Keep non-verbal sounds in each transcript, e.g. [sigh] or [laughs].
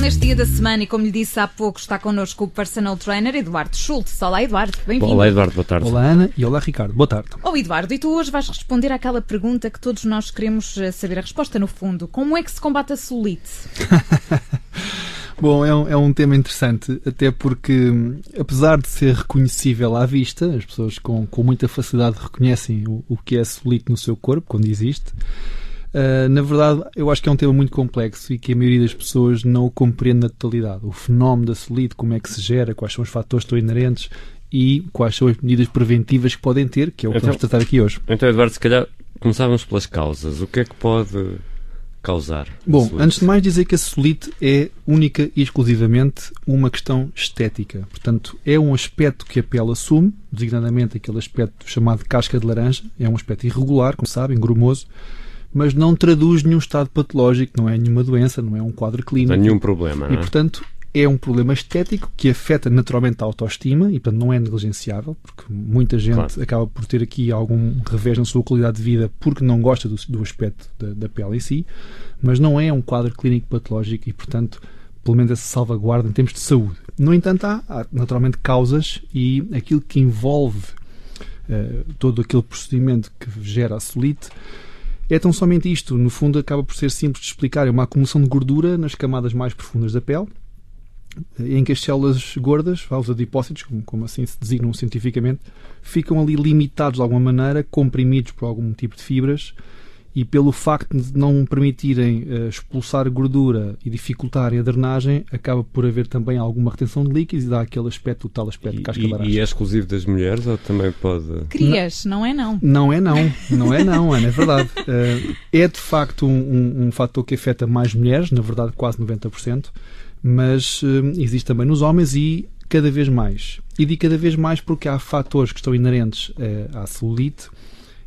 neste dia da semana e, como lhe disse há pouco, está connosco o personal trainer Eduardo Schultz. Olá, Eduardo, bem-vindo. Olá, Eduardo, boa tarde. Olá, Ana, e olá, Ricardo, boa tarde. Oh, Eduardo, e tu hoje vais responder àquela pergunta que todos nós queremos eh, saber a resposta, no fundo. Como é que se combate a celulite? [laughs] Bom, é um, é um tema interessante, até porque, apesar de ser reconhecível à vista, as pessoas com, com muita facilidade reconhecem o, o que é celulite no seu corpo, quando existe. Uh, na verdade, eu acho que é um tema muito complexo e que a maioria das pessoas não o compreende na totalidade. O fenómeno da celulite, como é que se gera, quais são os fatores que estão inerentes e quais são as medidas preventivas que podem ter, que é o que então, vamos tratar aqui hoje. Então, Eduardo, se calhar começávamos pelas causas. O que é que pode causar? Bom, antes de mais dizer que a celulite é única e exclusivamente uma questão estética. Portanto, é um aspecto que a pele assume, designadamente aquele aspecto chamado casca de laranja. É um aspecto irregular, como sabem, grumoso, mas não traduz nenhum estado patológico, não é nenhuma doença, não é um quadro clínico. Não é nenhum problema, não é? E, portanto, é um problema estético que afeta naturalmente a autoestima e, portanto, não é negligenciável, porque muita gente claro. acaba por ter aqui algum revés na sua qualidade de vida porque não gosta do, do aspecto da, da, pele em si, mas não é um quadro clínico patológico e, portanto, pelo menos essa salvaguarda em termos de saúde. No entanto, há, há naturalmente causas e aquilo que envolve uh, todo aquele procedimento que gera a celulite é tão somente isto. No fundo, acaba por ser simples de explicar. É uma acumulação de gordura nas camadas mais profundas da pele em que as células gordas, os adipócitos, como, como assim se designam cientificamente, ficam ali limitados de alguma maneira, comprimidos por algum tipo de fibras, e pelo facto de não permitirem uh, expulsar gordura e dificultarem a drenagem, acaba por haver também alguma retenção de líquidos e dá aquele aspecto, o tal aspecto de casca e, laranja. E é exclusivo das mulheres ou também pode... Crias, não, não é não. Não é não, não é não, Ana, é verdade. Uh, é de facto um, um, um fator que afeta mais mulheres, na verdade quase 90%, mas uh, existe também nos homens e cada vez mais. E digo cada vez mais porque há fatores que estão inerentes uh, à celulite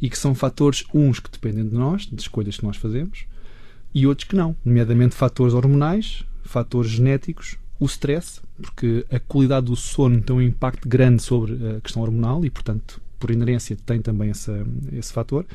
e que são fatores, uns que dependem de nós, de escolhas que nós fazemos, e outros que não, nomeadamente fatores hormonais, fatores genéticos, o stress, porque a qualidade do sono tem um impacto grande sobre a questão hormonal e, portanto, por inerência, tem também essa, esse fator.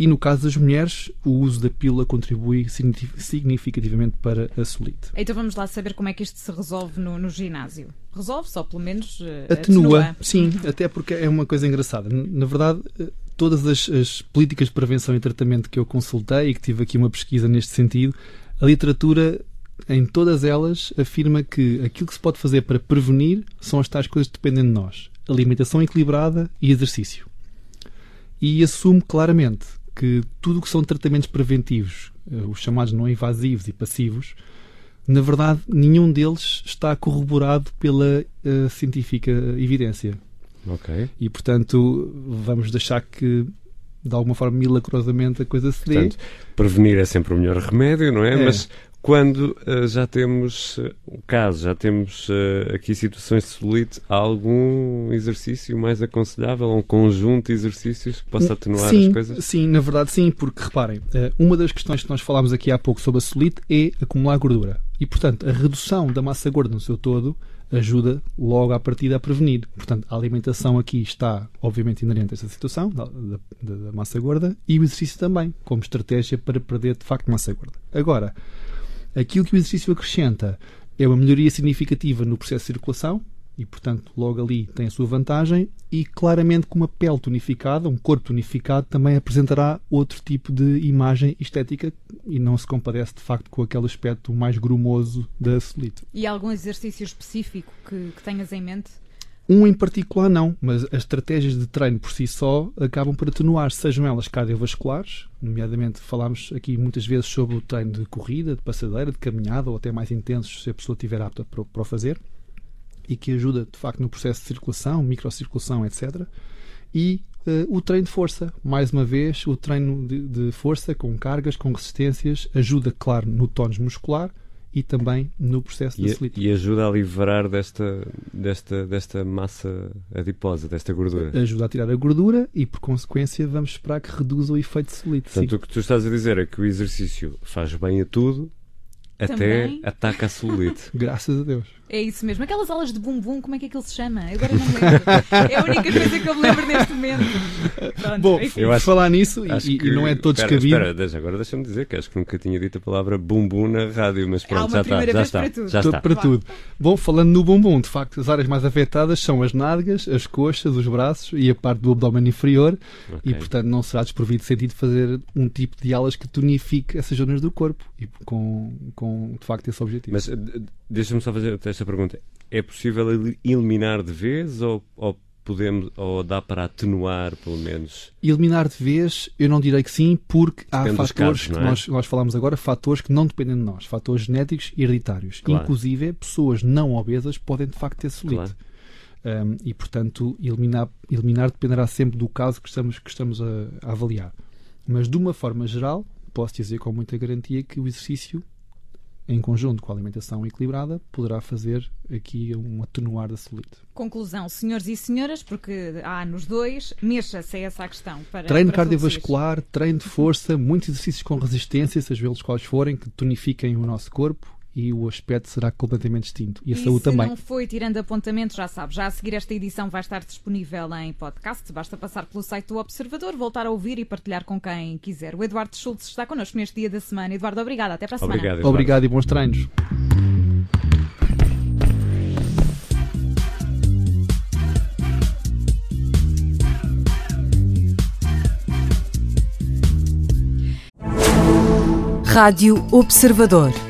E no caso das mulheres, o uso da pílula contribui significativamente para a celulite. Então vamos lá saber como é que isto se resolve no, no ginásio. Resolve só, pelo menos, uh, atenua. atenua. Sim, até porque é uma coisa engraçada. Na verdade, eh, todas as, as, políticas de prevenção e tratamento que eu consultei e que tive aqui uma pesquisa neste sentido, a literatura em todas elas afirma que aquilo que se pode fazer para prevenir são as tais coisas que dependem de nós: alimentação equilibrada e exercício. E assume claramente que tudo o que são tratamentos preventivos, eh, os chamados não invasivos e passivos, na verdade, nenhum deles está corroborado pela uh, científica evidência. Ok. E, portanto, vamos deixar que, de alguma forma, milagrosamente a coisa se dê. Portanto, prevenir é sempre o melhor remédio, não é? é. Mas quando uh, já temos uh, o caso, já temos uh, aqui situações de celulite, há algum exercício mais aconselhável, um conjunto de exercícios que possa atenuar sim, as coisas? Sim, na verdade sim, porque reparem, uma das questões que nós falámos aqui há pouco sobre a celulite é acumular gordura. E, portanto, a redução da massa gorda no seu todo ajuda logo à partida a prevenir. Portanto, a alimentação aqui está, obviamente, inerente a esta situação da, da, da massa gorda e o exercício também, como estratégia para perder, de facto, massa gorda. Agora, Aquilo que o exercício acrescenta é uma melhoria significativa no processo de circulação e, portanto, logo ali tem a sua vantagem e claramente com uma pele tonificada, um corpo tonificado, também apresentará outro tipo de imagem estética e não se compadece, de facto, com aquele aspecto mais grumoso da celulite. E algum exercício específico que, que tenhas em mente? Um em particular não, mas as estratégias de treino por si só acabam por atenuar, sejam elas cardiovasculares, nomeadamente falámos aqui muitas vezes sobre o treino de corrida, de passadeira, de caminhada ou até mais intensos se a pessoa estiver apta para, para o fazer e que ajuda de facto no processo de circulação, microcirculação, etc. E uh, o treino de força, mais uma vez, o treino de, de força com cargas, com resistências, ajuda, claro, no tónus muscular, e também no processo de celulite. E ajuda a livrar desta, desta, desta massa adiposa, desta gordura. Ajuda a tirar a gordura e, por consequência, vamos esperar que reduza o efeito de celulite. Portanto, sim. o que tu estás a dizer é que o exercício faz bem a tudo, até também? ataca a celulite. [laughs] Graças a Deus. É isso mesmo. Aquelas aulas de bumbum, como é que aquilo se chama? Agora não me lembro. é a única coisa que eu me lembro neste momento. Pronto, Bom, enfim. eu acho falar nisso e, Acho e que- não é todo espera, descabido. Espera, deixa, agora deixa-me dizer que acho que nunca tinha dito a palavra bumbum na rádio, mas pronto, já está. Já está. para tudo. Já Tudo está. para Vá. tudo. Bom, falando no bumbum, de facto, as áreas mais afetadas são as nádegas, as coxas, os braços e a parte do abdômen inferior e, Ok. portanto, não será desprovido de sentido fazer um tipo de aulas que tonifique essas zonas do corpo e com, com de facto, esse objetivo. Mas eh, deixa-me só fazer esta pergunta. É possível el- eliminar de vez ou, ou podemos ou dá para atenuar pelo menos? Eliminar de vez, eu não direi que sim, porque há Depende dos fatores casos, que é? nós, nós falamos agora, fatores que não dependem de nós, fatores genéticos e hereditários. Claro. Inclusive, pessoas não obesas podem de facto ter celulite. Claro. Um, e, portanto, eliminar, eliminar dependerá sempre do caso que estamos, que estamos a, a avaliar. Mas, de uma forma geral, posso dizer com muita garantia que o exercício, em conjunto com a alimentação equilibrada, poderá fazer aqui um atenuar da celulite. Conclusão, senhores e senhoras, porque há nos dois, mexa-se a essa questão. Para, Treino para cardiovascular, treino de força, muitos exercícios com resistência, seja eles quais forem, que tonifiquem o nosso corpo e o aspecto será completamente distinto. E a E saúde se também. não foi tirando apontamentos, já sabe, já a seguir esta edição vai estar disponível em podcast. Basta passar pelo site do Observador, voltar a ouvir e partilhar com quem quiser. O Eduardo Schultz está connosco neste dia da semana. Eduardo, obrigada. Até para a semana. Obrigado. Eduardo. Obrigado e bons treinos. Rádio Observador.